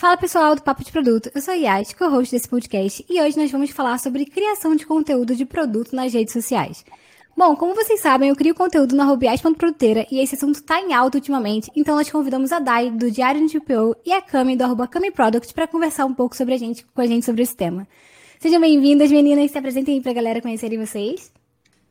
Fala pessoal do Papo de Produto, eu sou a Yas, co-host desse podcast, e hoje nós vamos falar sobre criação de conteúdo de produto nas redes sociais. Bom, como vocês sabem, eu crio conteúdo na Rubiais.produteira e esse assunto está em alta ultimamente, então nós convidamos a Dai, do Diário de GPO, e a Cami, do arroba Cami Product, para conversar um pouco sobre a gente, com a gente sobre esse tema. Sejam bem-vindas, meninas, se apresentem aí para a galera conhecerem vocês.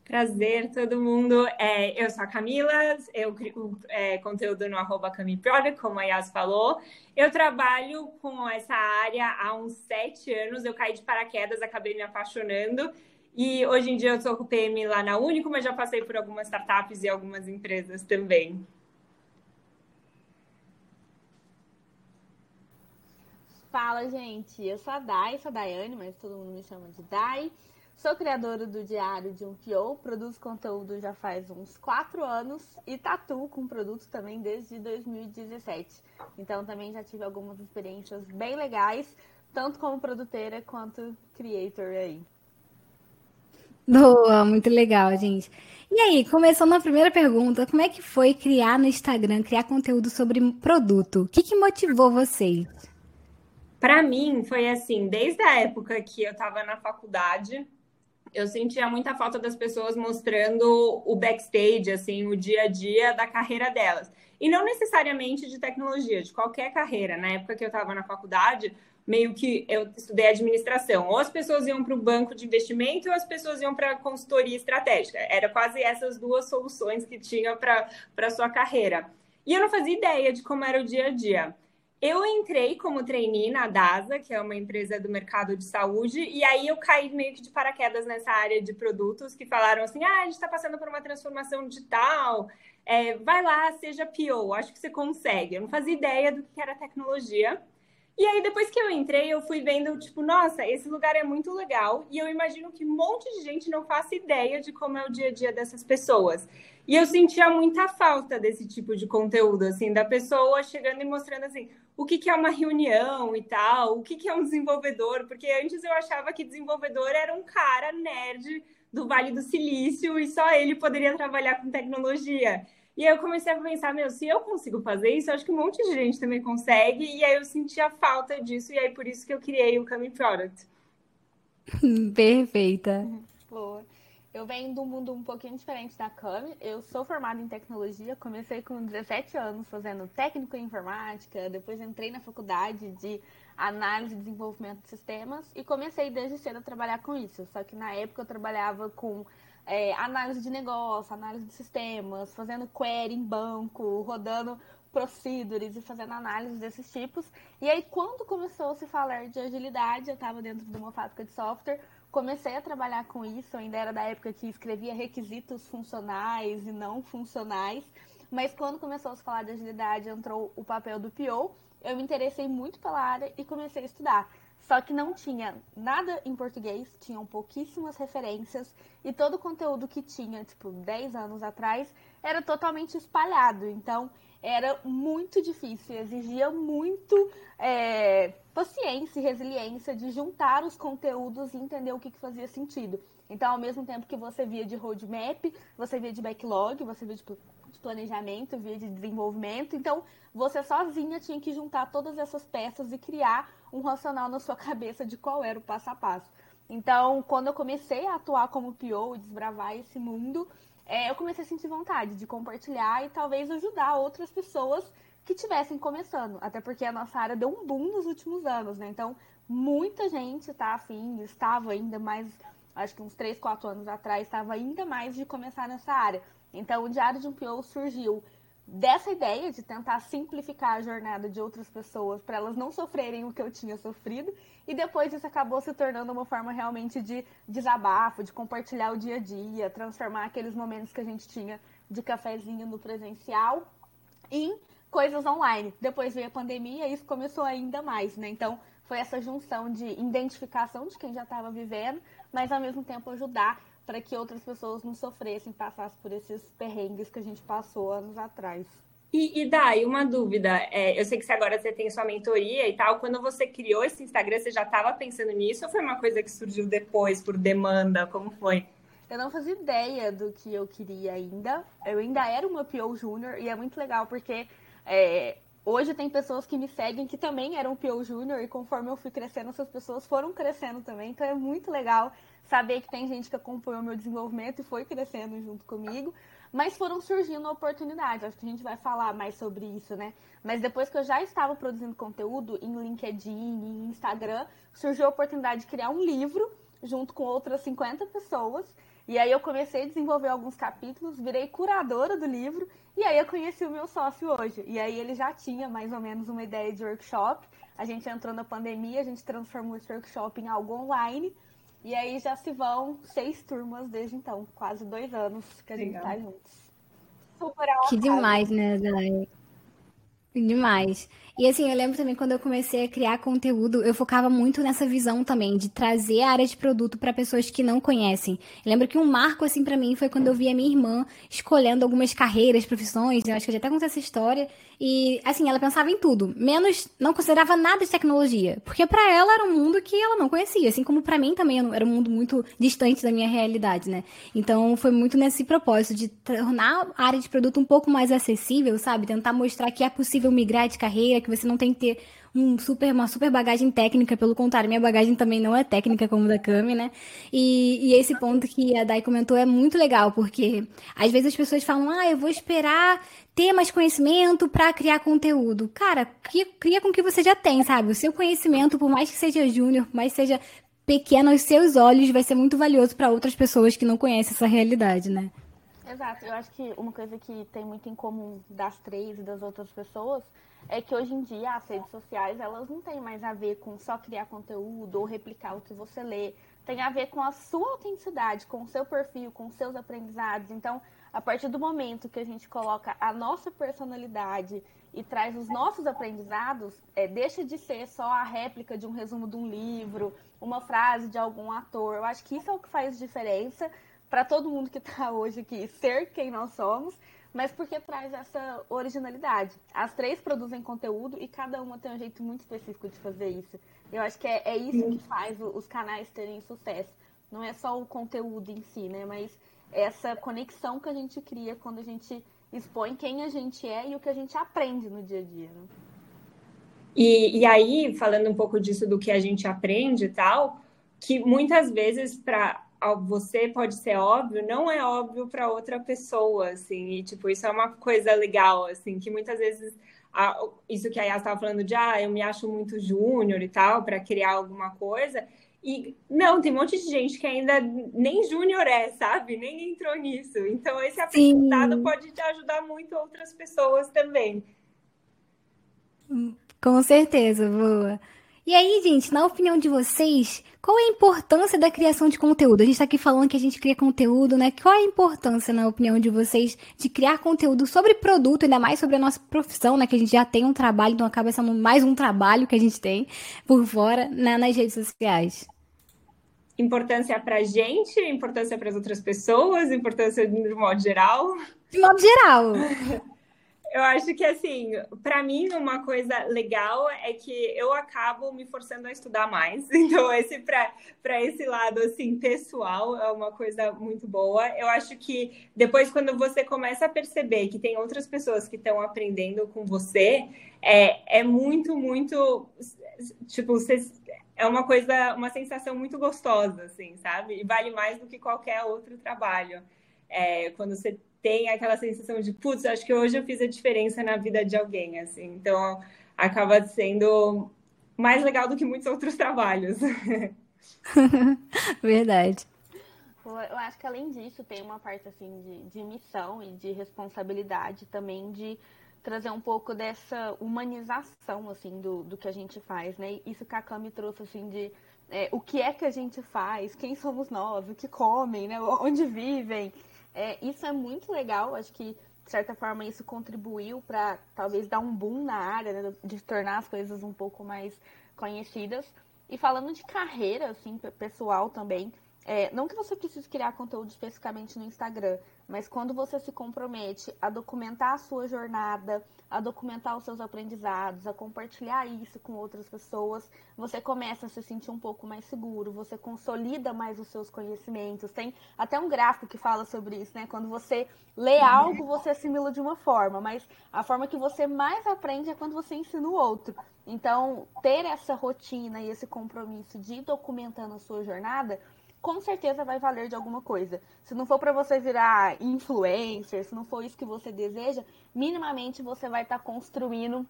Prazer, todo mundo. É, eu sou a Camila, eu crio é, conteúdo no arroba CamiProduct, como a Yas falou. Eu trabalho com essa área há uns sete anos. Eu caí de paraquedas, acabei me apaixonando. E hoje em dia eu sou com PM lá na Único, mas já passei por algumas startups e algumas empresas também. Fala, gente. Eu sou a Dai, sou a Daiane, mas todo mundo me chama de Dai. Sou criadora do Diário de um PO, produzo conteúdo já faz uns quatro anos e tatuo com produtos também desde 2017. Então também já tive algumas experiências bem legais, tanto como produtora quanto creator aí. Boa, muito legal, gente. E aí, começando a primeira pergunta, como é que foi criar no Instagram, criar conteúdo sobre produto? O que, que motivou vocês? Para mim, foi assim, desde a época que eu estava na faculdade, eu sentia muita falta das pessoas mostrando o backstage, assim, o dia a dia da carreira delas. E não necessariamente de tecnologia, de qualquer carreira. Na época que eu estava na faculdade, meio que eu estudei administração. Ou as pessoas iam para o banco de investimento ou as pessoas iam para consultoria estratégica. Era quase essas duas soluções que tinha para a sua carreira. E eu não fazia ideia de como era o dia a dia. Eu entrei como trainee na DASA, que é uma empresa do mercado de saúde, e aí eu caí meio que de paraquedas nessa área de produtos, que falaram assim, ah, a gente está passando por uma transformação digital, é, vai lá, seja PO, acho que você consegue. Eu não fazia ideia do que era tecnologia. E aí, depois que eu entrei, eu fui vendo, tipo, nossa, esse lugar é muito legal. E eu imagino que um monte de gente não faça ideia de como é o dia a dia dessas pessoas. E eu sentia muita falta desse tipo de conteúdo, assim, da pessoa chegando e mostrando, assim, o que, que é uma reunião e tal, o que, que é um desenvolvedor. Porque antes eu achava que desenvolvedor era um cara nerd do Vale do Silício e só ele poderia trabalhar com tecnologia. E aí eu comecei a pensar, meu, se eu consigo fazer isso, eu acho que um monte de gente também consegue. E aí eu senti a falta disso, e aí por isso que eu criei o Cami Product. Perfeita. Boa. Eu venho de um mundo um pouquinho diferente da Cami. Eu sou formada em tecnologia, comecei com 17 anos fazendo técnico em informática, depois entrei na faculdade de análise e desenvolvimento de sistemas e comecei desde cedo a trabalhar com isso. Só que na época eu trabalhava com é, análise de negócio, análise de sistemas, fazendo query em banco, rodando procedures e fazendo análise desses tipos. E aí, quando começou a se falar de agilidade, eu estava dentro de uma fábrica de software, comecei a trabalhar com isso, ainda era da época que escrevia requisitos funcionais e não funcionais. Mas quando começou a se falar de agilidade, entrou o papel do PO, eu me interessei muito pela área e comecei a estudar. Só que não tinha nada em português, tinham pouquíssimas referências e todo o conteúdo que tinha, tipo, 10 anos atrás, era totalmente espalhado. Então, era muito difícil, exigia muito é, paciência e resiliência de juntar os conteúdos e entender o que, que fazia sentido. Então, ao mesmo tempo que você via de roadmap, você via de backlog, você via de de planejamento, via de desenvolvimento. Então, você sozinha tinha que juntar todas essas peças e criar um racional na sua cabeça de qual era o passo a passo. Então, quando eu comecei a atuar como PO e desbravar esse mundo, é, eu comecei a sentir vontade de compartilhar e talvez ajudar outras pessoas que estivessem começando. Até porque a nossa área deu um boom nos últimos anos, né? Então, muita gente está afim, estava ainda mais, acho que uns 3, 4 anos atrás, estava ainda mais de começar nessa área. Então, o Diário de um PO surgiu dessa ideia de tentar simplificar a jornada de outras pessoas para elas não sofrerem o que eu tinha sofrido. E depois isso acabou se tornando uma forma realmente de desabafo, de compartilhar o dia a dia, transformar aqueles momentos que a gente tinha de cafezinho no presencial em coisas online. Depois veio a pandemia e isso começou ainda mais, né? Então, foi essa junção de identificação de quem já estava vivendo, mas ao mesmo tempo ajudar para que outras pessoas não sofressem, passassem por esses perrengues que a gente passou anos atrás. E, e Dai, uma dúvida. É, eu sei que agora você tem sua mentoria e tal. Quando você criou esse Instagram, você já estava pensando nisso ou foi uma coisa que surgiu depois, por demanda? Como foi? Eu não fazia ideia do que eu queria ainda. Eu ainda era uma PO Júnior e é muito legal porque é, hoje tem pessoas que me seguem que também eram PO Júnior e conforme eu fui crescendo, essas pessoas foram crescendo também. Então é muito legal saber que tem gente que acompanhou meu desenvolvimento e foi crescendo junto comigo. Mas foram surgindo oportunidades. Acho que a gente vai falar mais sobre isso, né? Mas depois que eu já estava produzindo conteúdo em LinkedIn, em Instagram, surgiu a oportunidade de criar um livro junto com outras 50 pessoas. E aí eu comecei a desenvolver alguns capítulos, virei curadora do livro, e aí eu conheci o meu sócio hoje. E aí ele já tinha mais ou menos uma ideia de workshop. A gente entrou na pandemia, a gente transformou esse workshop em algo online. E aí já se vão seis turmas desde então, quase dois anos que a Legal. gente tá juntos. Super que demais, né, Dai? Demais. E assim, eu lembro também quando eu comecei a criar conteúdo, eu focava muito nessa visão também de trazer a área de produto para pessoas que não conhecem. Eu lembro que um marco assim para mim foi quando eu vi a minha irmã escolhendo algumas carreiras, profissões, eu acho que eu já até contei essa história, e assim, ela pensava em tudo, menos não considerava nada de tecnologia, porque para ela era um mundo que ela não conhecia, assim como para mim também era um mundo muito distante da minha realidade, né? Então, foi muito nesse propósito de tornar a área de produto um pouco mais acessível, sabe? Tentar mostrar que é possível migrar de carreira, que você não tem que ter um super, uma super bagagem técnica, pelo contrário, minha bagagem também não é técnica como da Cami, né? E, e esse ponto que a Dai comentou é muito legal, porque às vezes as pessoas falam, ah, eu vou esperar ter mais conhecimento para criar conteúdo. Cara, cria, cria com o que você já tem, sabe? O seu conhecimento, por mais que seja júnior, por mais que seja pequeno aos seus olhos, vai ser muito valioso para outras pessoas que não conhecem essa realidade, né? Exato. Eu acho que uma coisa que tem muito em comum das três e das outras pessoas é que hoje em dia as redes sociais elas não têm mais a ver com só criar conteúdo ou replicar o que você lê. Tem a ver com a sua autenticidade, com o seu perfil, com os seus aprendizados. Então, a partir do momento que a gente coloca a nossa personalidade e traz os nossos aprendizados, é, deixa de ser só a réplica de um resumo de um livro, uma frase de algum ator. Eu acho que isso é o que faz diferença para todo mundo que está hoje aqui ser quem nós somos mas porque traz essa originalidade. As três produzem conteúdo e cada uma tem um jeito muito específico de fazer isso. Eu acho que é, é isso que faz os canais terem sucesso. Não é só o conteúdo em si, né? Mas essa conexão que a gente cria quando a gente expõe quem a gente é e o que a gente aprende no dia a dia. Né? E, e aí, falando um pouco disso do que a gente aprende e tal, que muitas vezes para você pode ser óbvio, não é óbvio para outra pessoa, assim, e tipo, isso é uma coisa legal, assim, que muitas vezes a, isso que a Yas estava falando de ah, eu me acho muito júnior e tal, para criar alguma coisa. E não, tem um monte de gente que ainda nem júnior é, sabe? Nem entrou nisso. Então, esse aprendizado pode te ajudar muito outras pessoas também. Com certeza, boa. E aí, gente, na opinião de vocês, qual é a importância da criação de conteúdo? A gente está aqui falando que a gente cria conteúdo, né? Qual é a importância, na opinião de vocês, de criar conteúdo sobre produto, ainda mais sobre a nossa profissão, né? Que a gente já tem um trabalho, então acaba sendo mais um trabalho que a gente tem por fora né, nas redes sociais. Importância para a gente, importância para as outras pessoas, importância de modo geral. De modo geral. Eu acho que, assim, para mim, uma coisa legal é que eu acabo me forçando a estudar mais. Então, esse para esse lado, assim, pessoal, é uma coisa muito boa. Eu acho que depois, quando você começa a perceber que tem outras pessoas que estão aprendendo com você, é, é muito, muito. Tipo, você, é uma coisa, uma sensação muito gostosa, assim, sabe? E vale mais do que qualquer outro trabalho. É, quando você tem aquela sensação de, putz, acho que hoje eu fiz a diferença na vida de alguém, assim. Então, acaba sendo mais legal do que muitos outros trabalhos. Verdade. Eu acho que além disso tem uma parte assim de, de missão e de responsabilidade também de trazer um pouco dessa humanização assim do, do que a gente faz, né? Isso que a Cami trouxe assim de é, o que é que a gente faz, quem somos nós, o que comem, né? Onde vivem. É, isso é muito legal, acho que de certa forma isso contribuiu para talvez dar um boom na área, né, de tornar as coisas um pouco mais conhecidas. E falando de carreira, assim, pessoal também, é, não que você precise criar conteúdo especificamente no Instagram, mas quando você se compromete a documentar a sua jornada, a documentar os seus aprendizados, a compartilhar isso com outras pessoas, você começa a se sentir um pouco mais seguro, você consolida mais os seus conhecimentos. Tem até um gráfico que fala sobre isso, né? Quando você lê algo, você assimila de uma forma, mas a forma que você mais aprende é quando você ensina o outro. Então, ter essa rotina e esse compromisso de ir documentando a sua jornada com certeza vai valer de alguma coisa. Se não for para você virar influencer, se não for isso que você deseja, minimamente você vai estar tá construindo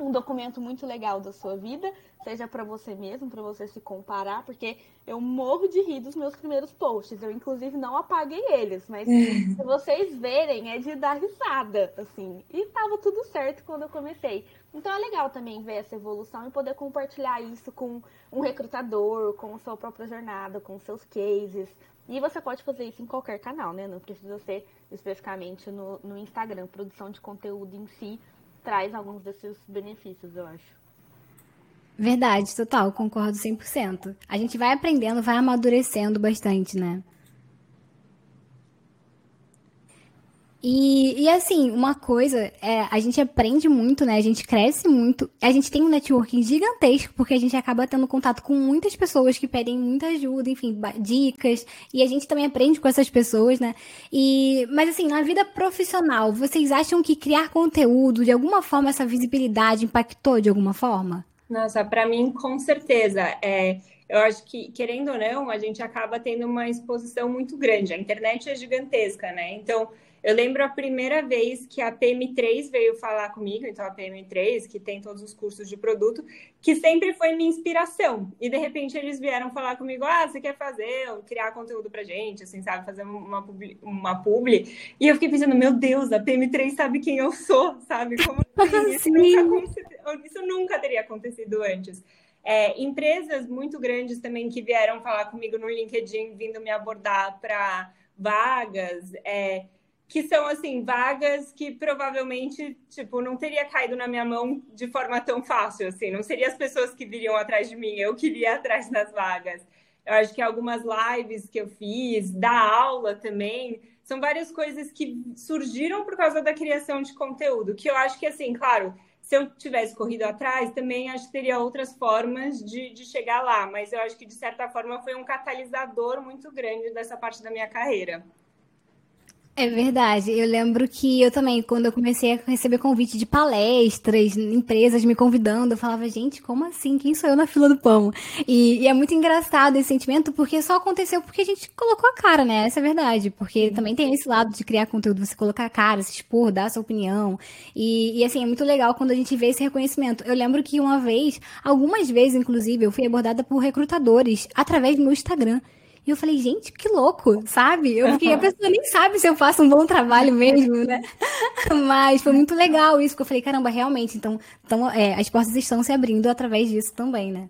um documento muito legal da sua vida, seja para você mesmo, para você se comparar, porque eu morro de rir dos meus primeiros posts. Eu, inclusive, não apaguei eles, mas se vocês verem, é de dar risada, assim. E tava tudo certo quando eu comecei. Então é legal também ver essa evolução e poder compartilhar isso com um recrutador, com a sua própria jornada, com seus cases. E você pode fazer isso em qualquer canal, né? Não precisa ser especificamente no, no Instagram. Produção de conteúdo em si traz alguns desses benefícios, eu acho. Verdade, total, concordo 100%. A gente vai aprendendo, vai amadurecendo bastante, né? E, e assim, uma coisa, é, a gente aprende muito, né? A gente cresce muito. A gente tem um networking gigantesco, porque a gente acaba tendo contato com muitas pessoas que pedem muita ajuda, enfim, dicas. E a gente também aprende com essas pessoas, né? E, mas assim, na vida profissional, vocês acham que criar conteúdo, de alguma forma, essa visibilidade impactou de alguma forma? Nossa, para mim, com certeza. É, eu acho que, querendo ou não, a gente acaba tendo uma exposição muito grande. A internet é gigantesca, né? Então eu lembro a primeira vez que a PM3 veio falar comigo, então a PM3, que tem todos os cursos de produto, que sempre foi minha inspiração. E de repente eles vieram falar comigo: ah, você quer fazer, criar conteúdo pra gente, assim, sabe, fazer uma publi. Uma publi. E eu fiquei pensando: meu Deus, a PM3 sabe quem eu sou, sabe? Como assim? Isso, nunca, isso nunca teria acontecido antes. É, empresas muito grandes também que vieram falar comigo no LinkedIn, vindo me abordar para vagas. É, que são assim vagas que provavelmente tipo não teria caído na minha mão de forma tão fácil assim. Não seriam as pessoas que viriam atrás de mim eu queria atrás das vagas. Eu acho que algumas lives que eu fiz da aula também são várias coisas que surgiram por causa da criação de conteúdo que eu acho que assim claro se eu tivesse corrido atrás também acho que teria outras formas de, de chegar lá mas eu acho que de certa forma foi um catalisador muito grande dessa parte da minha carreira é verdade. Eu lembro que eu também, quando eu comecei a receber convite de palestras, empresas me convidando, eu falava, gente, como assim? Quem sou eu na fila do pão? E, e, é muito engraçado esse sentimento, porque só aconteceu porque a gente colocou a cara, né? Essa é a verdade. Porque também tem esse lado de criar conteúdo, você colocar a cara, se expor, dar a sua opinião. E, e assim, é muito legal quando a gente vê esse reconhecimento. Eu lembro que uma vez, algumas vezes, inclusive, eu fui abordada por recrutadores através do meu Instagram. E eu falei, gente, que louco, sabe? Eu fiquei, a pessoa nem sabe se eu faço um bom trabalho mesmo, né? Mas foi muito legal isso, porque eu falei, caramba, realmente, então, então é, as portas estão se abrindo através disso também, né?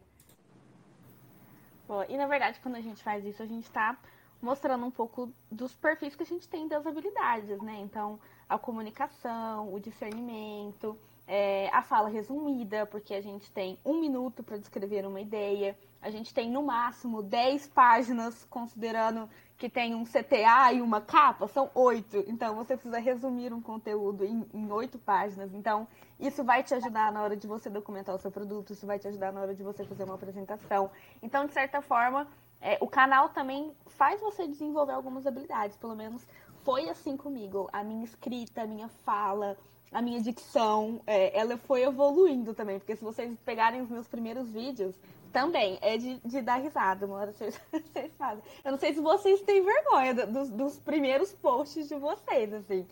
E na verdade, quando a gente faz isso, a gente está mostrando um pouco dos perfis que a gente tem das habilidades, né? Então, a comunicação, o discernimento, é, a fala resumida, porque a gente tem um minuto para descrever uma ideia, a gente tem no máximo 10 páginas, considerando que tem um CTA e uma capa, são oito. Então você precisa resumir um conteúdo em oito páginas. Então, isso vai te ajudar na hora de você documentar o seu produto, isso vai te ajudar na hora de você fazer uma apresentação. Então, de certa forma, é, o canal também faz você desenvolver algumas habilidades, pelo menos foi assim comigo. A minha escrita, a minha fala, a minha dicção, é, ela foi evoluindo também, porque se vocês pegarem os meus primeiros vídeos, também é de, de dar risada, uma hora vocês, vocês fazem. Eu não sei se vocês têm vergonha dos, dos primeiros posts de vocês, assim.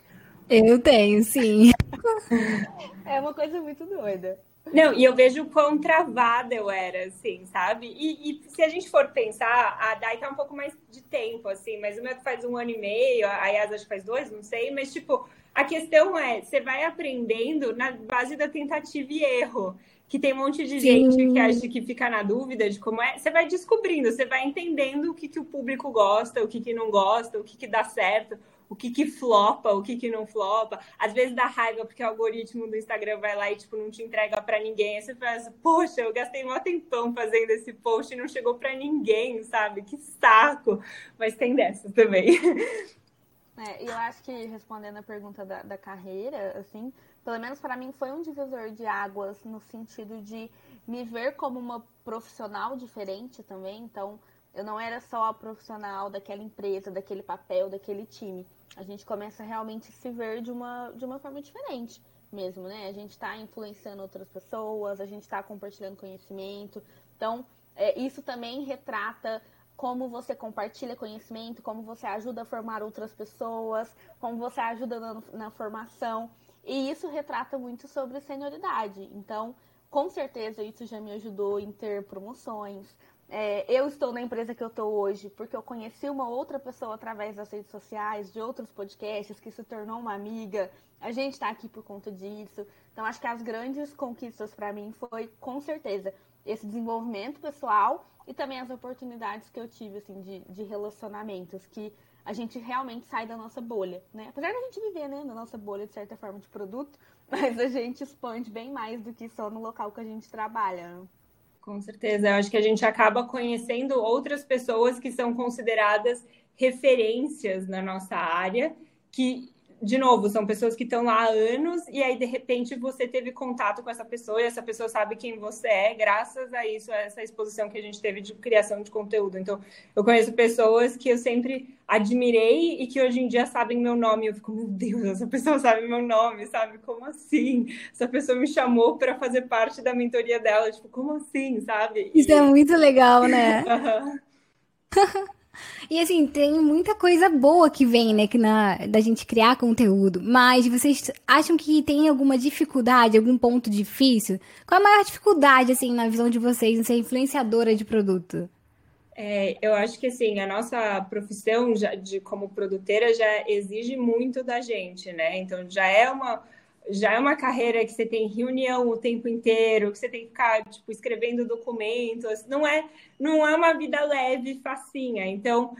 Eu tenho, sim. é uma coisa muito doida. Não, e eu vejo quão travada eu era, assim, sabe? E, e, se a gente for pensar, a Dai tá um pouco mais de tempo, assim, mas o meu faz um ano e meio, a Yas acho que faz dois, não sei, mas, tipo, a questão é, você vai aprendendo na base da tentativa e erro, que tem um monte de Sim. gente que acha que fica na dúvida de como é. Você vai descobrindo, você vai entendendo o que, que o público gosta, o que, que não gosta, o que, que dá certo, o que que flopa, o que que não flopa. Às vezes dá raiva porque o algoritmo do Instagram vai lá e tipo não te entrega para ninguém. Aí você faz, poxa, eu gastei um tempão fazendo esse post e não chegou para ninguém, sabe? Que saco. Mas tem dessas também. É, eu acho que respondendo a pergunta da, da carreira, assim, pelo menos para mim foi um divisor de águas no sentido de me ver como uma profissional diferente também. Então, eu não era só a profissional daquela empresa, daquele papel, daquele time. A gente começa a realmente se ver de uma, de uma forma diferente mesmo, né? A gente está influenciando outras pessoas, a gente está compartilhando conhecimento. Então, é, isso também retrata como você compartilha conhecimento, como você ajuda a formar outras pessoas, como você ajuda na, na formação. E isso retrata muito sobre senioridade. Então, com certeza, isso já me ajudou em ter promoções, é, eu estou na empresa que eu estou hoje porque eu conheci uma outra pessoa através das redes sociais, de outros podcasts, que se tornou uma amiga. A gente está aqui por conta disso. Então, acho que as grandes conquistas para mim foi, com certeza, esse desenvolvimento pessoal e também as oportunidades que eu tive, assim, de, de relacionamentos, que a gente realmente sai da nossa bolha, né? Apesar da gente viver, né, na nossa bolha, de certa forma, de produto, mas a gente expande bem mais do que só no local que a gente trabalha. Né? Com certeza, eu acho que a gente acaba conhecendo outras pessoas que são consideradas referências na nossa área, que de novo, são pessoas que estão lá há anos e aí de repente você teve contato com essa pessoa e essa pessoa sabe quem você é, graças a isso, a essa exposição que a gente teve de criação de conteúdo. Então, eu conheço pessoas que eu sempre admirei e que hoje em dia sabem meu nome. Eu fico, meu Deus, essa pessoa sabe meu nome, sabe? Como assim? Essa pessoa me chamou para fazer parte da mentoria dela, tipo, como assim, sabe? Isso é muito legal, né? Uhum. E assim, tem muita coisa boa que vem, né, que na, da gente criar conteúdo. Mas vocês acham que tem alguma dificuldade, algum ponto difícil? Qual a maior dificuldade, assim, na visão de vocês em ser influenciadora de produto? É, eu acho que assim, a nossa profissão já, de como produtora já exige muito da gente, né? Então já é uma já é uma carreira que você tem reunião o tempo inteiro, que você tem que ficar tipo escrevendo documentos, não é não é uma vida leve, facinha. Então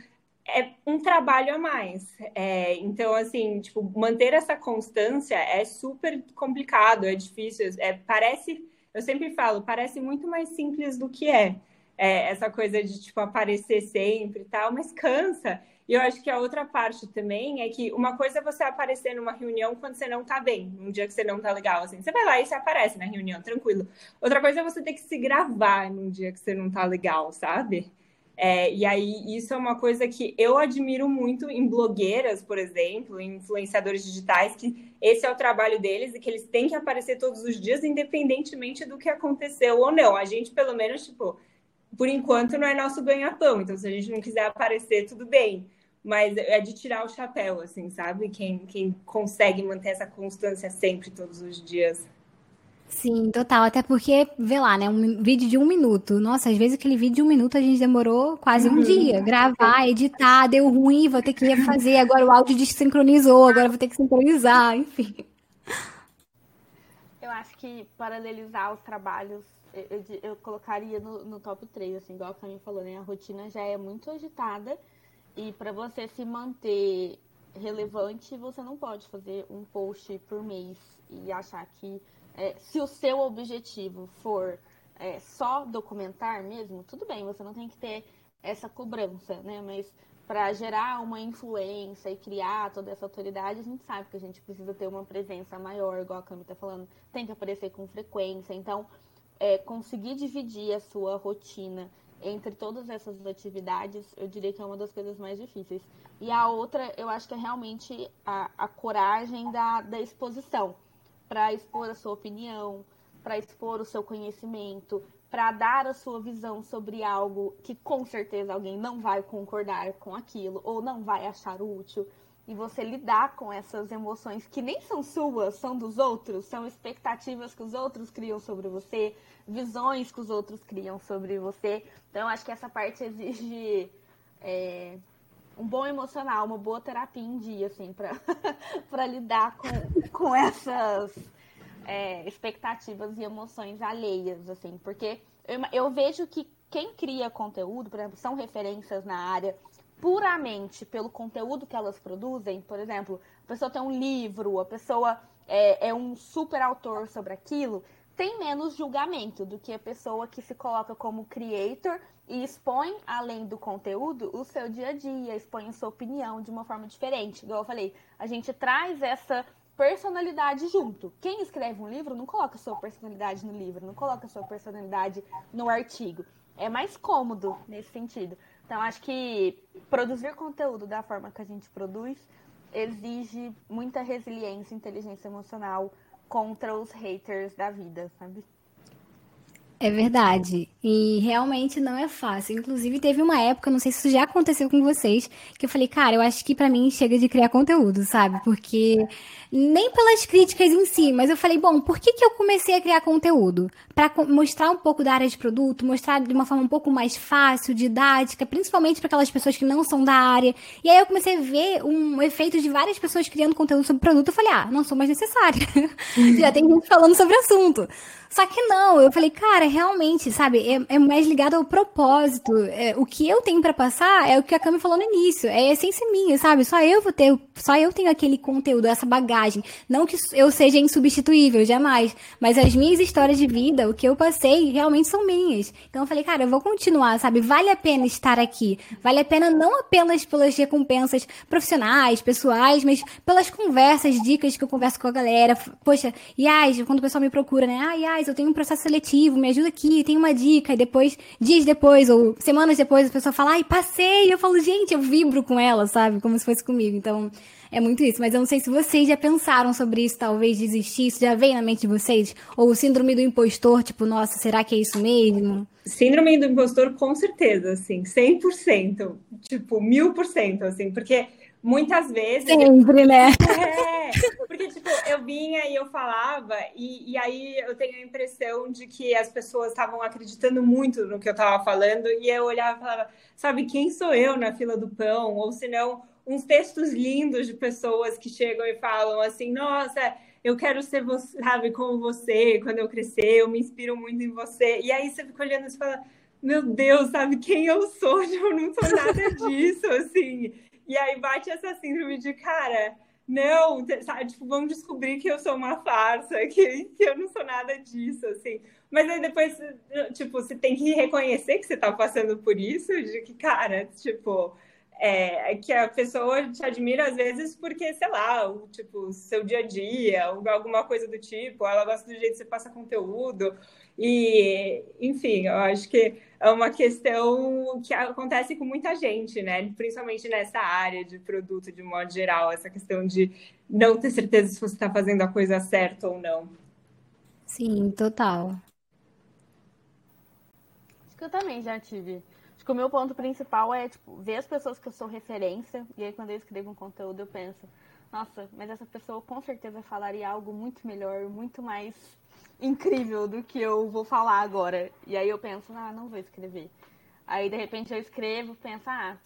é um trabalho a mais. É, então assim, tipo manter essa constância é super complicado, é difícil. É, parece, eu sempre falo, parece muito mais simples do que é. é essa coisa de tipo aparecer sempre e tal, mas cansa. E eu acho que a outra parte também é que uma coisa é você aparecer numa reunião quando você não tá bem, num dia que você não tá legal, assim. Você vai lá e você aparece na reunião, tranquilo. Outra coisa é você ter que se gravar num dia que você não tá legal, sabe? É, e aí, isso é uma coisa que eu admiro muito em blogueiras, por exemplo, em influenciadores digitais, que esse é o trabalho deles e que eles têm que aparecer todos os dias, independentemente do que aconteceu ou não. A gente, pelo menos, tipo, por enquanto, não é nosso ganha-pão. Então, se a gente não quiser aparecer, tudo bem mas é de tirar o chapéu, assim, sabe? Quem, quem consegue manter essa constância sempre, todos os dias. Sim, total. Até porque, vê lá, né? Um vídeo de um minuto. Nossa, às vezes aquele vídeo de um minuto a gente demorou quase um uhum. dia. Gravar, editar, deu ruim, vou ter que refazer. Agora o áudio desincronizou, agora vou ter que sincronizar, enfim. Eu acho que paralelizar os trabalhos, eu, eu, colocaria no, no, top 3, assim, igual a Camille falou, né? A rotina já é muito agitada e para você se manter relevante, você não pode fazer um post por mês e achar que é, se o seu objetivo for é, só documentar mesmo, tudo bem, você não tem que ter essa cobrança, né? Mas para gerar uma influência e criar toda essa autoridade, a gente sabe que a gente precisa ter uma presença maior, igual a Cami está falando, tem que aparecer com frequência. Então, é, conseguir dividir a sua rotina entre todas essas atividades, eu diria que é uma das coisas mais difíceis. E a outra, eu acho que é realmente a, a coragem da, da exposição para expor a sua opinião, para expor o seu conhecimento, para dar a sua visão sobre algo que com certeza alguém não vai concordar com aquilo ou não vai achar útil e você lidar com essas emoções que nem são suas, são dos outros, são expectativas que os outros criam sobre você, visões que os outros criam sobre você. Então, acho que essa parte exige é, um bom emocional, uma boa terapia em dia, assim, para lidar com, com essas é, expectativas e emoções alheias, assim, porque eu, eu vejo que quem cria conteúdo, por exemplo, são referências na área, puramente pelo conteúdo que elas produzem, por exemplo, a pessoa tem um livro, a pessoa é, é um super autor sobre aquilo, tem menos julgamento do que a pessoa que se coloca como creator e expõe, além do conteúdo, o seu dia a dia, expõe a sua opinião de uma forma diferente. Igual eu falei, a gente traz essa personalidade junto. Quem escreve um livro não coloca sua personalidade no livro, não coloca sua personalidade no artigo. É mais cômodo nesse sentido. Então, acho que produzir conteúdo da forma que a gente produz exige muita resiliência inteligência emocional contra os haters da vida, sabe? É verdade. E realmente não é fácil. Inclusive, teve uma época, não sei se isso já aconteceu com vocês, que eu falei, cara, eu acho que para mim chega de criar conteúdo, sabe? Porque nem pelas críticas em si, mas eu falei, bom, por que, que eu comecei a criar conteúdo? Para mostrar um pouco da área de produto, mostrar de uma forma um pouco mais fácil, didática, principalmente para aquelas pessoas que não são da área. E aí eu comecei a ver um efeito de várias pessoas criando conteúdo sobre produto. Eu falei, ah, não sou mais necessária. já tem gente falando sobre o assunto. Só que não, eu falei, cara, realmente, sabe, é, é mais ligado ao propósito. É, o que eu tenho para passar é o que a Cami falou no início, é a essência minha, sabe? Só eu vou ter, só eu tenho aquele conteúdo, essa bagagem. Não que eu seja insubstituível, jamais. Mas as minhas histórias de vida, o que eu passei, realmente são minhas. Então eu falei, cara, eu vou continuar, sabe? Vale a pena estar aqui. Vale a pena não apenas pelas recompensas profissionais, pessoais, mas pelas conversas, dicas que eu converso com a galera. Poxa, Yas, quando o pessoal me procura, né? Ah, Yas, eu tenho um processo seletivo, me ajuda aqui, tem uma dica. E depois, dias depois, ou semanas depois, a pessoa fala, ai, passei. Eu falo, gente, eu vibro com ela, sabe? Como se fosse comigo. Então, é muito isso. Mas eu não sei se vocês já pensaram sobre isso, talvez desistir. Isso já veio na mente de vocês? Ou o síndrome do impostor, tipo, nossa, será que é isso mesmo? Síndrome do impostor, com certeza, assim, 100%. Tipo, mil por cento, assim, porque muitas vezes. Sempre, né? É, porque, tipo, eu vinha e eu falava, e, e aí eu tenho a impressão de que as pessoas estavam acreditando muito no que eu estava falando, e eu olhava e falava, sabe, quem sou eu na fila do pão? Ou se não, uns textos lindos de pessoas que chegam e falam assim, nossa. Eu quero ser você, sabe, como você, quando eu crescer, eu me inspiro muito em você. E aí você fica olhando e fala, meu Deus, sabe quem eu sou? Eu não sou nada disso, assim. E aí bate essa síndrome de, cara, não, sabe, tipo, vamos descobrir que eu sou uma farsa, que, que eu não sou nada disso, assim. Mas aí depois, tipo, você tem que reconhecer que você tá passando por isso, de que, cara, tipo, é, que a pessoa te admira às vezes porque, sei lá, o, tipo, seu dia a dia, alguma coisa do tipo, ela gosta do jeito que você passa conteúdo. E, enfim, eu acho que é uma questão que acontece com muita gente, né? Principalmente nessa área de produto, de modo geral, essa questão de não ter certeza se você está fazendo a coisa certa ou não. Sim, total. Acho que eu também já tive Acho que o meu ponto principal é, tipo, ver as pessoas que eu sou referência. E aí, quando eu escrevo um conteúdo, eu penso, nossa, mas essa pessoa com certeza falaria algo muito melhor, muito mais incrível do que eu vou falar agora. E aí eu penso, ah, não vou escrever. Aí, de repente, eu escrevo, penso, ah,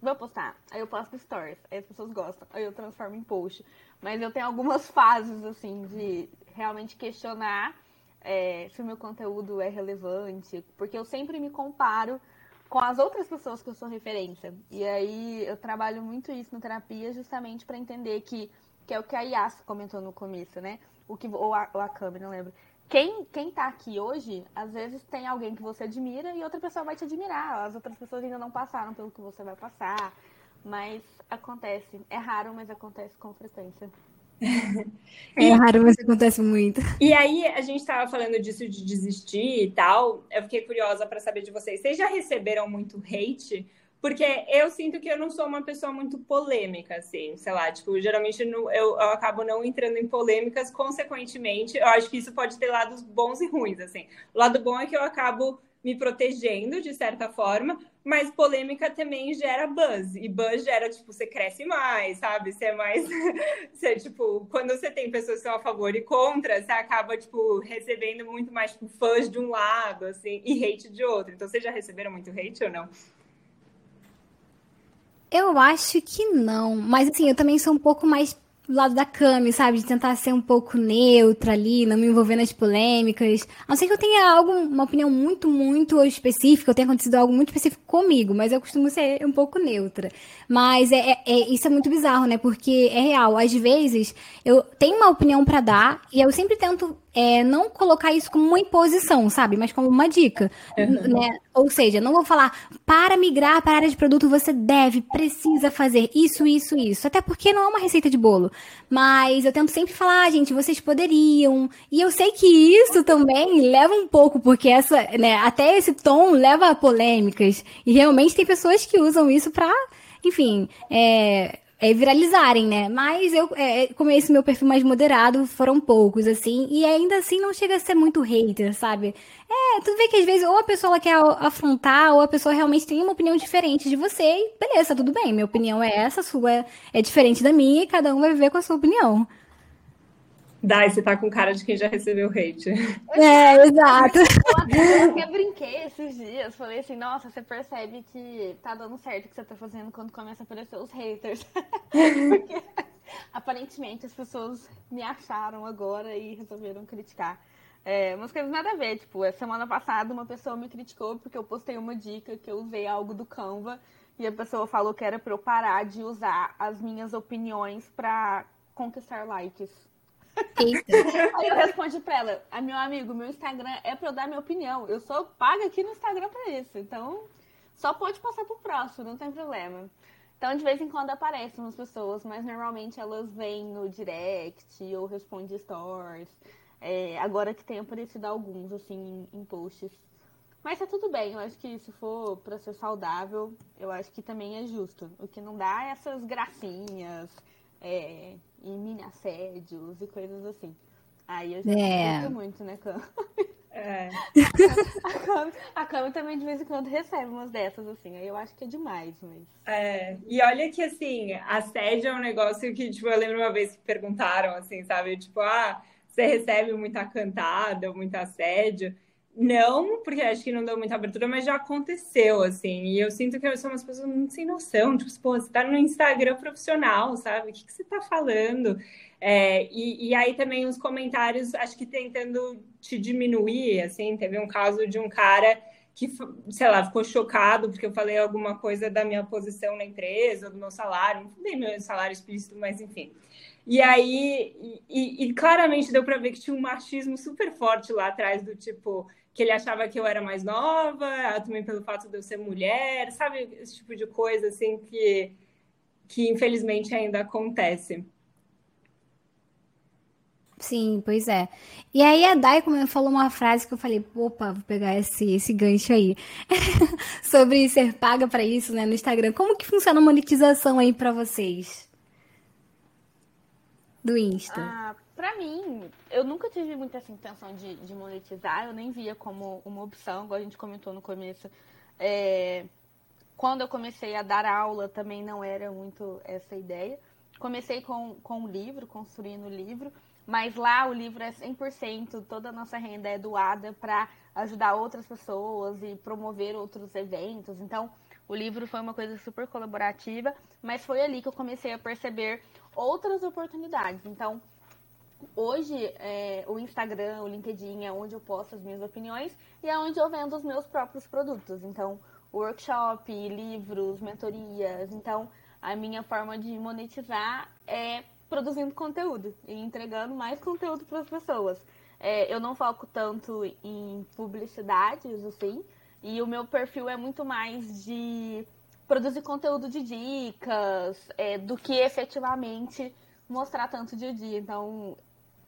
vou postar. Aí eu posto stories, aí as pessoas gostam, aí eu transformo em post. Mas eu tenho algumas fases, assim, de realmente questionar é, se o meu conteúdo é relevante, porque eu sempre me comparo com as outras pessoas que eu sou referência. E aí eu trabalho muito isso na terapia justamente para entender que, que é o que a Yas comentou no começo, né? O que, ou, a, ou a Cami, não lembro. Quem, quem tá aqui hoje, às vezes tem alguém que você admira e outra pessoa vai te admirar. As outras pessoas ainda não passaram pelo que você vai passar. Mas acontece. É raro, mas acontece com frequência. É raro, mas acontece muito. E aí, a gente estava falando disso de desistir e tal. Eu fiquei curiosa para saber de vocês. Vocês já receberam muito hate? Porque eu sinto que eu não sou uma pessoa muito polêmica, assim, sei lá, tipo, geralmente eu, eu acabo não entrando em polêmicas, consequentemente, eu acho que isso pode ter lados bons e ruins, assim. O lado bom é que eu acabo me protegendo de certa forma, mas polêmica também gera buzz. E buzz gera, tipo, você cresce mais, sabe? Você é mais. você, tipo, quando você tem pessoas que são a favor e contra, você acaba, tipo, recebendo muito mais tipo, fãs de um lado, assim, e hate de outro. Então, vocês já receberam muito hate ou não? Eu acho que não. Mas, assim, eu também sou um pouco mais do lado da Cami, sabe? De tentar ser um pouco neutra ali, não me envolver nas polêmicas. A não ser que eu tenha algo, uma opinião muito, muito específica, eu tenha acontecido algo muito específico comigo, mas eu costumo ser um pouco neutra. Mas é, é, é isso é muito bizarro, né? Porque é real. Às vezes, eu tenho uma opinião para dar e eu sempre tento é, não colocar isso como uma imposição, sabe? Mas como uma dica. Uhum. Né? Ou seja, não vou falar, para migrar para a área de produto, você deve, precisa fazer isso, isso, isso. Até porque não é uma receita de bolo. Mas eu tento sempre falar, ah, gente, vocês poderiam. E eu sei que isso também leva um pouco, porque essa, né, até esse tom leva a polêmicas. E realmente tem pessoas que usam isso para, enfim, é, é, viralizarem, né? Mas eu, é, como esse meu perfil mais moderado, foram poucos, assim, e ainda assim não chega a ser muito hater, sabe? É, tu vê que às vezes ou a pessoa quer afrontar, ou a pessoa realmente tem uma opinião diferente de você, e beleza, tudo bem, minha opinião é essa, sua é, é diferente da minha, e cada um vai viver com a sua opinião. Dai, você tá com cara de quem já recebeu hate. É, exato. Eu até brinquei esses dias. Falei assim, nossa, você percebe que tá dando certo o que você tá fazendo quando começa a aparecer os haters. Porque aparentemente as pessoas me acharam agora e resolveram criticar. É, umas coisas nada a ver. Tipo, semana passada uma pessoa me criticou porque eu postei uma dica que eu usei algo do Canva e a pessoa falou que era pra eu parar de usar as minhas opiniões pra conquistar likes. Eita. Aí eu respondi pra ela, a meu amigo, meu Instagram é pra eu dar minha opinião. Eu sou paga aqui no Instagram pra isso. Então, só pode passar pro próximo, não tem problema. Então, de vez em quando aparecem umas pessoas, mas normalmente elas vêm no direct ou respondem stories. É, agora que tem aparecido alguns, assim, em, em posts. Mas tá tudo bem, eu acho que se for para ser saudável, eu acho que também é justo. O que não dá é essas gracinhas, é, em mini assédios e coisas assim. Aí eu já é. muito, né, Cam? É. A Cam, também de vez em quando recebe umas dessas, assim. Aí eu acho que é demais, mas. É. E olha que assim, assédio é um negócio que, tipo, eu lembro uma vez que perguntaram, assim, sabe? Tipo, ah, você recebe muita cantada ou muito assédio? Não, porque acho que não deu muita abertura, mas já aconteceu, assim. E eu sinto que são umas pessoas muito sem noção. Tipo, pô, você tá no Instagram profissional, sabe? O que, que você tá falando? É, e, e, aí também os comentários, acho que tentando te diminuir, assim. Teve um caso de um cara que, sei lá, ficou chocado porque eu falei alguma coisa da minha posição na empresa, do meu salário. Não falei meu salário explícito, mas enfim. E aí, e, e claramente deu para ver que tinha um machismo super forte lá atrás, do tipo que ele achava que eu era mais nova, também pelo fato de eu ser mulher, sabe? Esse tipo de coisa, assim, que, que infelizmente ainda acontece. Sim, pois é. E aí a Dai falou uma frase que eu falei, opa, vou pegar esse, esse gancho aí. Sobre ser paga para isso, né, no Instagram. Como que funciona a monetização aí para vocês? Do Insta. Ah, Pra mim, eu nunca tive muita essa intenção de, de monetizar, eu nem via como uma opção, igual a gente comentou no começo. É, quando eu comecei a dar aula, também não era muito essa ideia. Comecei com, com um livro, construindo o livro, mas lá o livro é 100%, toda a nossa renda é doada para ajudar outras pessoas e promover outros eventos. Então, o livro foi uma coisa super colaborativa, mas foi ali que eu comecei a perceber outras oportunidades. Então, hoje é, o Instagram, o LinkedIn é onde eu posto as minhas opiniões e é onde eu vendo os meus próprios produtos. Então, workshop, livros, mentorias. Então, a minha forma de monetizar é produzindo conteúdo e entregando mais conteúdo para as pessoas. É, eu não foco tanto em publicidades, assim, e o meu perfil é muito mais de produzir conteúdo de dicas é, do que efetivamente mostrar tanto dia a dia. Então,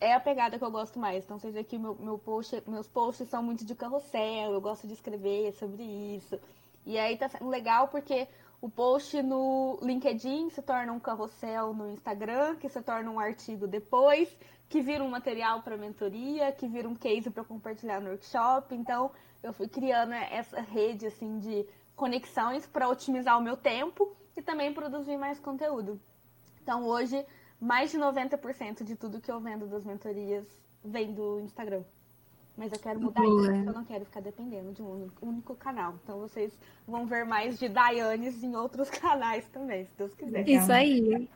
é a pegada que eu gosto mais. Então, vocês aqui, meu, meu post, meus posts são muito de carrossel, eu gosto de escrever sobre isso. E aí tá sendo legal porque o post no LinkedIn se torna um carrossel no Instagram, que se torna um artigo depois, que vira um material para mentoria, que vira um case para compartilhar no workshop. Então, eu fui criando essa rede assim de conexões para otimizar o meu tempo e também produzir mais conteúdo. Então, hoje mais de 90% de tudo que eu vendo das mentorias vem do Instagram. Mas eu quero mudar Boa. isso, eu não quero ficar dependendo de um único canal. Então vocês vão ver mais de Dayanes em outros canais também, se Deus quiser. Isso aí.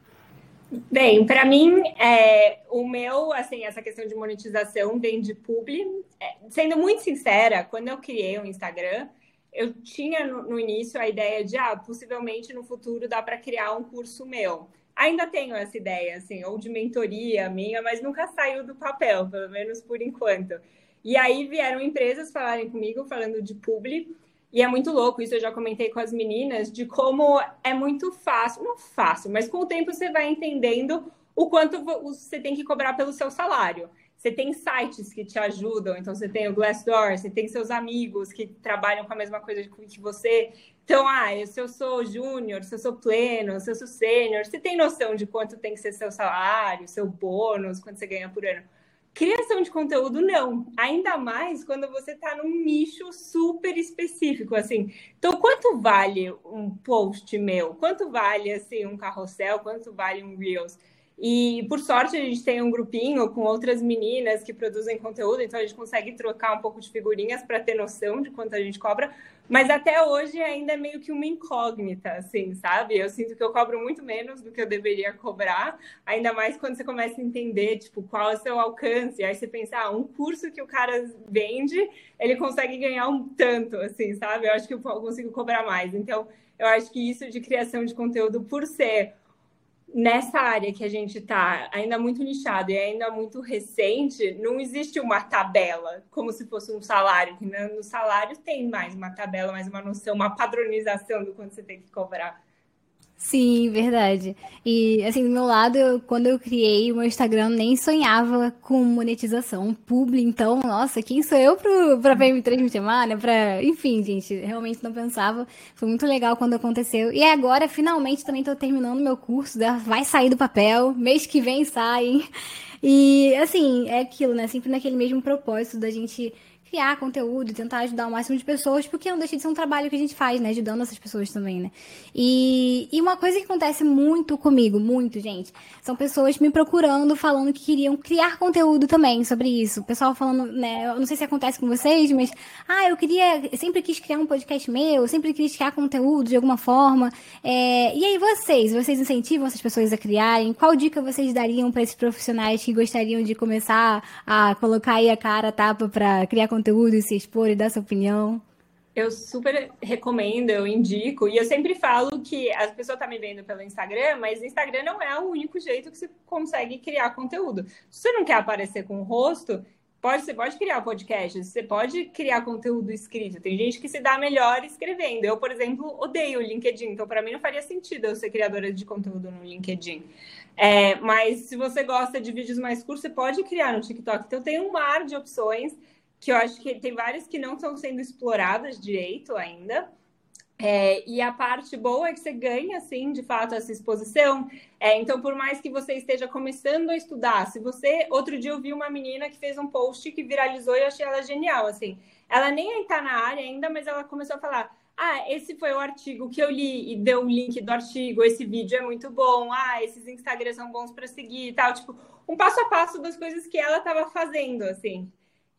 Bem, para mim, é, o meu, assim, essa questão de monetização vem de publi. É, sendo muito sincera, quando eu criei o Instagram, eu tinha no, no início a ideia de, ah, possivelmente no futuro dá para criar um curso meu. Ainda tenho essa ideia, assim, ou de mentoria minha, mas nunca saiu do papel, pelo menos por enquanto. E aí vieram empresas falarem comigo, falando de publi, e é muito louco, isso eu já comentei com as meninas, de como é muito fácil, não fácil, mas com o tempo você vai entendendo o quanto você tem que cobrar pelo seu salário. Você tem sites que te ajudam, então você tem o Glassdoor, você tem seus amigos que trabalham com a mesma coisa que você. Então, ah, se eu sou júnior, se eu sou pleno, se eu sou sênior, você tem noção de quanto tem que ser seu salário, seu bônus, quanto você ganha por ano. Criação de conteúdo, não. Ainda mais quando você está num nicho super específico, assim. Então, quanto vale um post meu? Quanto vale, assim, um carrossel? Quanto vale um Reels? E, por sorte, a gente tem um grupinho com outras meninas que produzem conteúdo, então a gente consegue trocar um pouco de figurinhas para ter noção de quanto a gente cobra. Mas até hoje ainda é meio que uma incógnita, assim, sabe? Eu sinto que eu cobro muito menos do que eu deveria cobrar, ainda mais quando você começa a entender, tipo, qual é o seu alcance. Aí você pensa, ah, um curso que o cara vende, ele consegue ganhar um tanto, assim, sabe? Eu acho que eu consigo cobrar mais. Então, eu acho que isso de criação de conteúdo, por ser nessa área que a gente está ainda muito nichado e ainda muito recente, não existe uma tabela, como se fosse um salário, que no salário tem mais uma tabela, mais uma noção, uma padronização do quanto você tem que cobrar. Sim, verdade. E assim, do meu lado, eu, quando eu criei o meu Instagram, nem sonhava com monetização, publi, então, nossa, quem sou eu pro, pra PM3 me chamar, né? Pra... Enfim, gente, realmente não pensava. Foi muito legal quando aconteceu. E agora, finalmente, também tô terminando meu curso, vai sair do papel, mês que vem sai. E assim, é aquilo, né? Sempre naquele mesmo propósito da gente criar conteúdo tentar ajudar o máximo de pessoas, porque não deixa de ser um trabalho que a gente faz, né? Ajudando essas pessoas também, né? E, e uma coisa que acontece muito comigo, muito, gente, são pessoas me procurando, falando que queriam criar conteúdo também sobre isso. O pessoal falando, né? Eu não sei se acontece com vocês, mas, ah, eu queria, sempre quis criar um podcast meu, eu sempre quis criar conteúdo de alguma forma. É, e aí, vocês, vocês incentivam essas pessoas a criarem? Qual dica vocês dariam para esses profissionais que gostariam de começar a colocar aí a cara, a tapa para criar conteúdo? Conteúdo e se expor e dar sua opinião? Eu super recomendo, eu indico, e eu sempre falo que as pessoas estão tá me vendo pelo Instagram, mas Instagram não é o único jeito que você consegue criar conteúdo. Se você não quer aparecer com o rosto, pode, você pode criar podcast, você pode criar conteúdo escrito. Tem gente que se dá melhor escrevendo. Eu, por exemplo, odeio o LinkedIn, então para mim não faria sentido eu ser criadora de conteúdo no LinkedIn. É, mas se você gosta de vídeos mais curtos, você pode criar no TikTok. Então tem um mar de opções que eu acho que tem várias que não estão sendo exploradas direito ainda. É, e a parte boa é que você ganha, assim, de fato, essa exposição. É, então, por mais que você esteja começando a estudar, se você. Outro dia eu vi uma menina que fez um post que viralizou e eu achei ela genial, assim. Ela nem está na área ainda, mas ela começou a falar: ah, esse foi o artigo que eu li e deu um link do artigo, esse vídeo é muito bom, ah, esses Instagrams são bons para seguir e tal. Tipo, um passo a passo das coisas que ela estava fazendo, assim.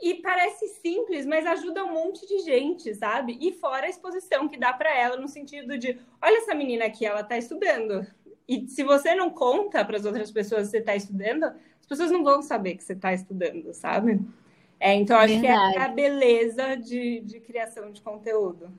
E parece simples, mas ajuda um monte de gente, sabe? E fora a exposição que dá para ela no sentido de, olha essa menina aqui, ela está estudando. E se você não conta para as outras pessoas que você está estudando, as pessoas não vão saber que você está estudando, sabe? É, então, acho Verdade. que é a beleza de, de criação de conteúdo.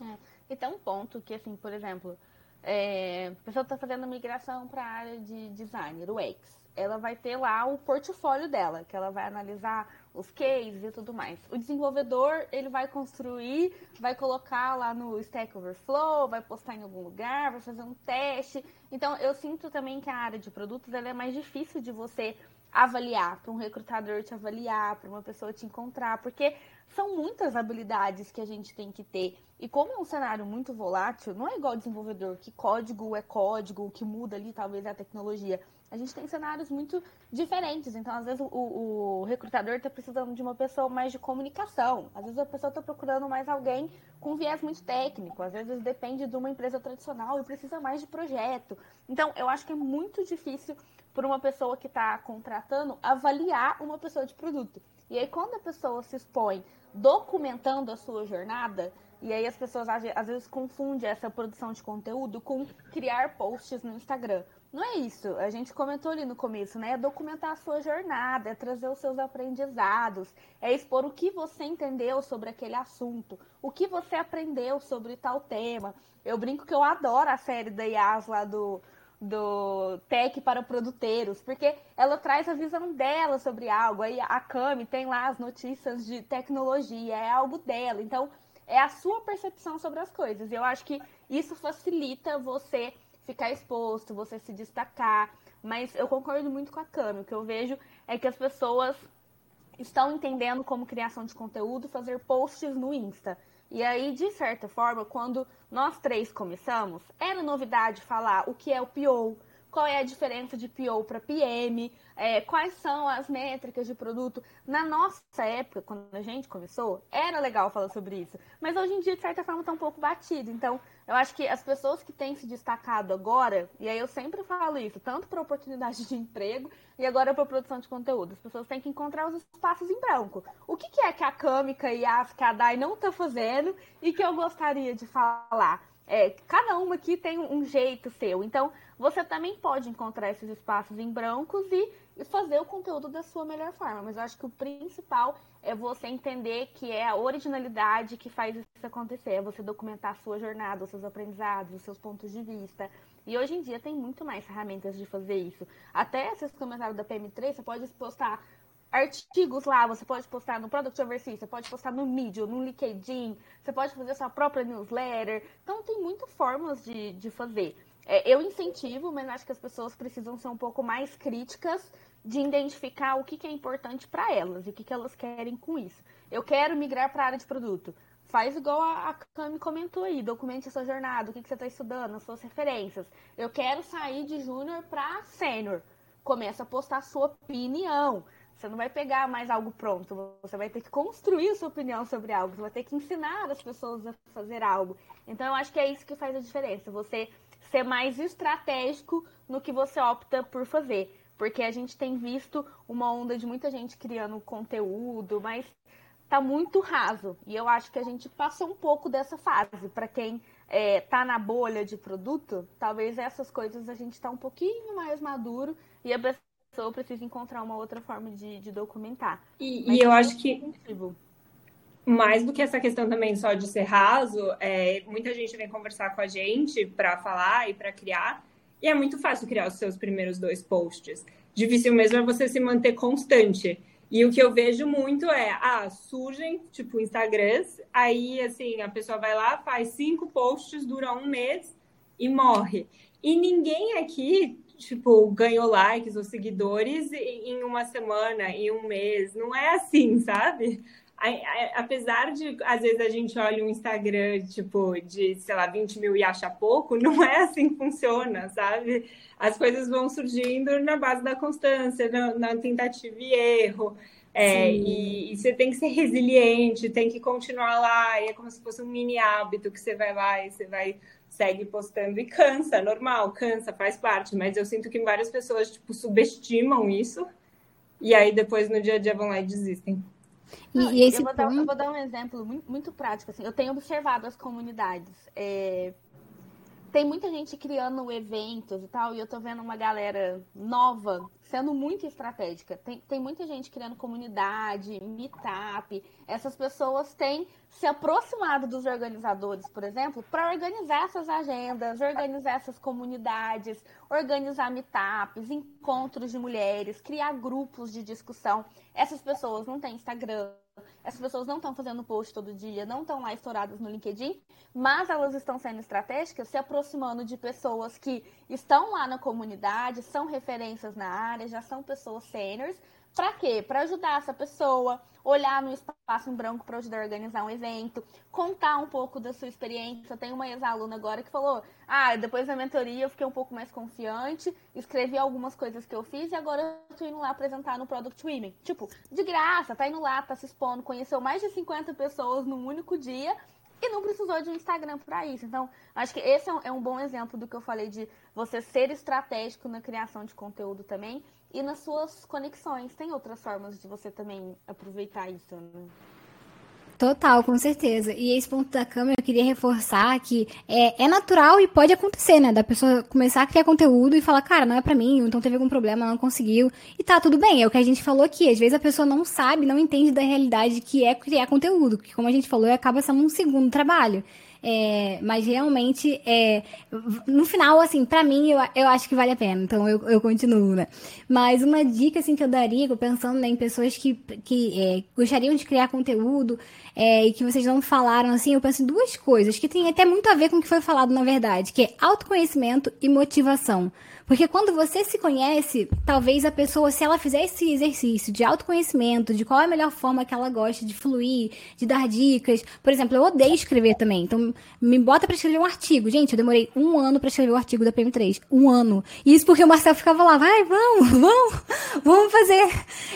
É. E tem um ponto que, assim, por exemplo, é, a pessoa está fazendo migração para a área de designer, o X. Ela vai ter lá o portfólio dela, que ela vai analisar os cases e tudo mais. O desenvolvedor, ele vai construir, vai colocar lá no Stack Overflow, vai postar em algum lugar, vai fazer um teste. Então, eu sinto também que a área de produtos ela é mais difícil de você avaliar, para um recrutador te avaliar, para uma pessoa te encontrar, porque são muitas habilidades que a gente tem que ter. E como é um cenário muito volátil, não é igual desenvolvedor, que código é código, que muda ali talvez é a tecnologia a gente tem cenários muito diferentes. Então, às vezes, o, o recrutador está precisando de uma pessoa mais de comunicação. Às vezes, a pessoa está procurando mais alguém com viés muito técnico. Às vezes, depende de uma empresa tradicional e precisa mais de projeto. Então, eu acho que é muito difícil para uma pessoa que está contratando avaliar uma pessoa de produto. E aí, quando a pessoa se expõe documentando a sua jornada, e aí as pessoas às vezes confundem essa produção de conteúdo com criar posts no Instagram. Não é isso. A gente comentou ali no começo, né? É documentar a sua jornada, é trazer os seus aprendizados, é expor o que você entendeu sobre aquele assunto, o que você aprendeu sobre tal tema. Eu brinco que eu adoro a série da IAS lá do, do Tech para Produteiros, porque ela traz a visão dela sobre algo. Aí a Cami tem lá as notícias de tecnologia, é algo dela. Então, é a sua percepção sobre as coisas. Eu acho que isso facilita você ficar exposto, você se destacar. Mas eu concordo muito com a Cami. O que eu vejo é que as pessoas estão entendendo como criação de conteúdo fazer posts no Insta. E aí, de certa forma, quando nós três começamos, era novidade falar o que é o PO, qual é a diferença de PO para PM, é, quais são as métricas de produto. Na nossa época, quando a gente começou, era legal falar sobre isso. Mas hoje em dia, de certa forma, está um pouco batido. Então, eu acho que as pessoas que têm se destacado agora, e aí eu sempre falo isso, tanto para oportunidade de emprego e agora para produção de conteúdo, as pessoas têm que encontrar os espaços em branco. O que, que é que a Câmica e a Dai não estão fazendo e que eu gostaria de falar? É, cada uma aqui tem um jeito seu. Então, você também pode encontrar esses espaços em brancos e, fazer o conteúdo da sua melhor forma. Mas eu acho que o principal é você entender que é a originalidade que faz isso acontecer. É você documentar a sua jornada, os seus aprendizados, os seus pontos de vista. E hoje em dia tem muito mais ferramentas de fazer isso. Até esses comentários da PM3, você pode postar artigos lá, você pode postar no Product Overseas, você pode postar no Medium, no LinkedIn, você pode fazer sua própria newsletter. Então, tem muitas formas de, de fazer. É, eu incentivo, mas acho que as pessoas precisam ser um pouco mais críticas de identificar o que, que é importante para elas e o que, que elas querem com isso. Eu quero migrar para a área de produto. Faz igual a, a Cami comentou aí, documente a sua jornada, o que, que você está estudando, as suas referências. Eu quero sair de júnior para sênior. Começa a postar sua opinião. Você não vai pegar mais algo pronto, você vai ter que construir sua opinião sobre algo, você vai ter que ensinar as pessoas a fazer algo. Então eu acho que é isso que faz a diferença, você ser mais estratégico no que você opta por fazer. Porque a gente tem visto uma onda de muita gente criando conteúdo, mas tá muito raso. E eu acho que a gente passou um pouco dessa fase. Para quem é, tá na bolha de produto, talvez essas coisas a gente tá um pouquinho mais maduro e a pessoa precisa encontrar uma outra forma de, de documentar. E, e eu acho que mais do que essa questão também só de ser raso, é, muita gente vem conversar com a gente para falar e para criar, e é muito fácil criar os seus primeiros dois posts. Difícil mesmo é você se manter constante. E o que eu vejo muito é, ah, surgem, tipo, Instagrams, aí, assim, a pessoa vai lá, faz cinco posts, dura um mês e morre. E ninguém aqui tipo, ganhou likes ou seguidores em uma semana, em um mês. Não é assim, sabe? Apesar de, às vezes, a gente olha um Instagram, tipo, de, sei lá, 20 mil e acha pouco, não é assim que funciona, sabe? As coisas vão surgindo na base da constância, na, na tentativa e erro. É, e, e, você tem que ser resiliente, tem que continuar lá, e é como se fosse um mini hábito que você vai lá e você vai segue postando e cansa, normal, cansa, faz parte, mas eu sinto que várias pessoas, tipo, subestimam isso e aí depois no dia a dia vão lá e desistem. E, e esse eu, vou dar, eu, vou dar, um exemplo muito, muito, prático, assim, eu tenho observado as comunidades, é, tem muita gente criando eventos e tal, e eu tô vendo uma galera nova sendo muito estratégica. Tem, tem muita gente criando comunidade, meetup. Essas pessoas têm se aproximado dos organizadores, por exemplo, para organizar essas agendas, organizar essas comunidades, organizar meetups, encontros de mulheres, criar grupos de discussão. Essas pessoas não têm Instagram, essas pessoas não estão fazendo post todo dia, não estão lá estouradas no LinkedIn, mas elas estão sendo estratégicas, se aproximando de pessoas que estão lá na comunidade, são referências na área, já são pessoas seniors, para quê? Para ajudar essa pessoa, olhar no espaço em branco para ajudar a organizar um evento, contar um pouco da sua experiência. Tem uma ex-aluna agora que falou: Ah, depois da mentoria eu fiquei um pouco mais confiante, escrevi algumas coisas que eu fiz e agora eu tô indo lá apresentar no Product Women. Tipo, de graça, tá indo lá, tá se expondo, conheceu mais de 50 pessoas num único dia e não precisou de um Instagram para isso. Então, acho que esse é um, bom exemplo do que eu falei de você ser estratégico na criação de conteúdo também e nas suas conexões. Tem outras formas de você também aproveitar isso, né? Total, com certeza. E esse ponto da câmera eu queria reforçar que é, é natural e pode acontecer, né? Da pessoa começar a criar conteúdo e falar, cara, não é para mim, então teve algum problema, não conseguiu. E tá, tudo bem, é o que a gente falou aqui. Às vezes a pessoa não sabe, não entende da realidade que é criar conteúdo, que como a gente falou, acaba sendo um segundo trabalho. É, mas realmente, é, no final, assim, para mim, eu, eu acho que vale a pena. Então, eu, eu continuo, né? Mas uma dica, assim, que eu daria, pensando né, em pessoas que, que é, gostariam de criar conteúdo é, e que vocês não falaram, assim, eu penso em duas coisas que tem até muito a ver com o que foi falado, na verdade, que é autoconhecimento e motivação. Porque quando você se conhece, talvez a pessoa, se ela fizer esse exercício de autoconhecimento, de qual é a melhor forma que ela gosta de fluir, de dar dicas. Por exemplo, eu odeio escrever também. Então, me bota para escrever um artigo. Gente, eu demorei um ano para escrever o artigo da PM3. Um ano. E isso porque o Marcel ficava lá, vai, vamos, vamos, vamos fazer.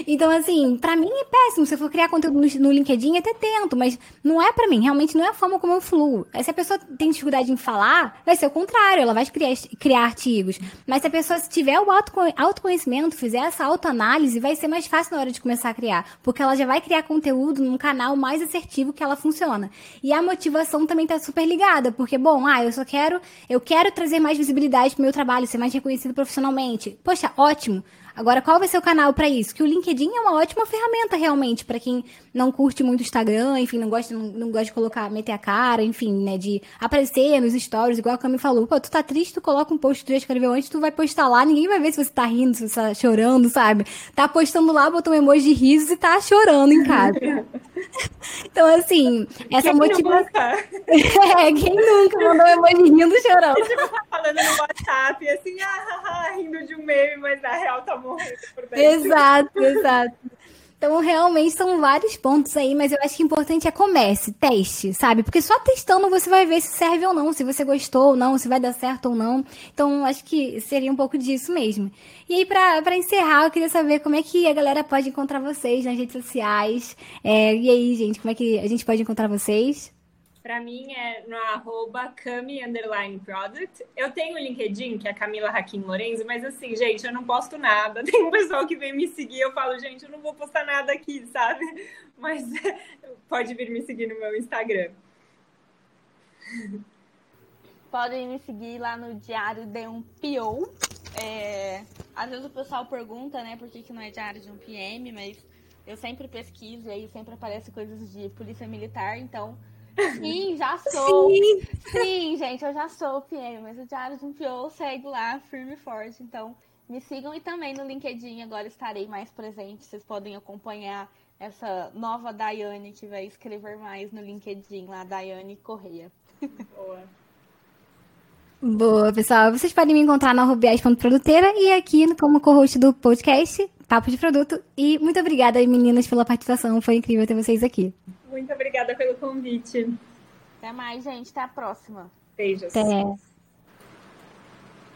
Então, assim, para mim é péssimo. Se eu for criar conteúdo no, no LinkedIn, até tento, mas não é para mim. Realmente não é a forma como eu fluo. Se a pessoa tem dificuldade em falar, vai ser o contrário. Ela vai criar, criar artigos. Mas se a pessoa tiver o autoconhecimento, fizer essa autoanálise, vai ser mais fácil na hora de começar a criar. Porque ela já vai criar conteúdo num canal mais assertivo que ela funciona. E a motivação também tá super ligada, porque, bom, ah, eu só quero, eu quero trazer mais visibilidade pro meu trabalho, ser mais reconhecido profissionalmente. Poxa, ótimo. Agora, qual vai ser o canal para isso? Que o LinkedIn é uma ótima ferramenta realmente para quem não curte muito Instagram, enfim, não gosta, não, não, gosta de colocar, meter a cara, enfim, né, de aparecer nos stories, igual a Cami falou. Pô, tu tá triste, tu coloca um post que já escreveu antes, tu vai postar lá, ninguém vai ver se você tá rindo, se você tá chorando, sabe? Tá postando lá, botou um emoji de risos e tá chorando em casa. então, assim, essa quem motivação. é, quem nunca mandou um emoji rindo chorando? Tá falando no WhatsApp, assim, ah, rindo de um meme, mas na real tá morrendo por dentro. Exato, exato. Então, realmente, são vários pontos aí, mas eu acho que o importante é comece, teste, sabe? Porque só testando você vai ver se serve ou não, se você gostou ou não, se vai dar certo ou não. Então, acho que seria um pouco disso mesmo. E aí, para encerrar, eu queria saber como é que a galera pode encontrar vocês nas redes sociais. É, e aí, gente, como é que a gente pode encontrar vocês? Para mim é no arroba Cami Product. Eu tenho o LinkedIn, que é Camila Raquim Lorenzo, mas assim, gente, eu não posto nada. Tem um pessoal que vem me seguir, eu falo, gente, eu não vou postar nada aqui, sabe? Mas pode vir me seguir no meu Instagram. Podem me seguir lá no Diário de um PO. É... Às vezes o pessoal pergunta, né, por que, que não é Diário de um PM, mas eu sempre pesquiso e aí sempre aparece coisas de polícia militar, então Sim, já sou. Sim. Sim, gente, eu já sou o PM, mas o Diário de um PO segue lá, firme e forte. Então, me sigam e também no LinkedIn agora estarei mais presente. Vocês podem acompanhar essa nova Daiane que vai escrever mais no LinkedIn lá, Daiane Correia. Boa. Boa, pessoal. Vocês podem me encontrar na rubiais.produteira e aqui como co-host do podcast Papo de Produto. E muito obrigada, meninas, pela participação. Foi incrível ter vocês aqui. Muito obrigada pelo convite. Até mais, gente. Até a próxima. Beijos. Até.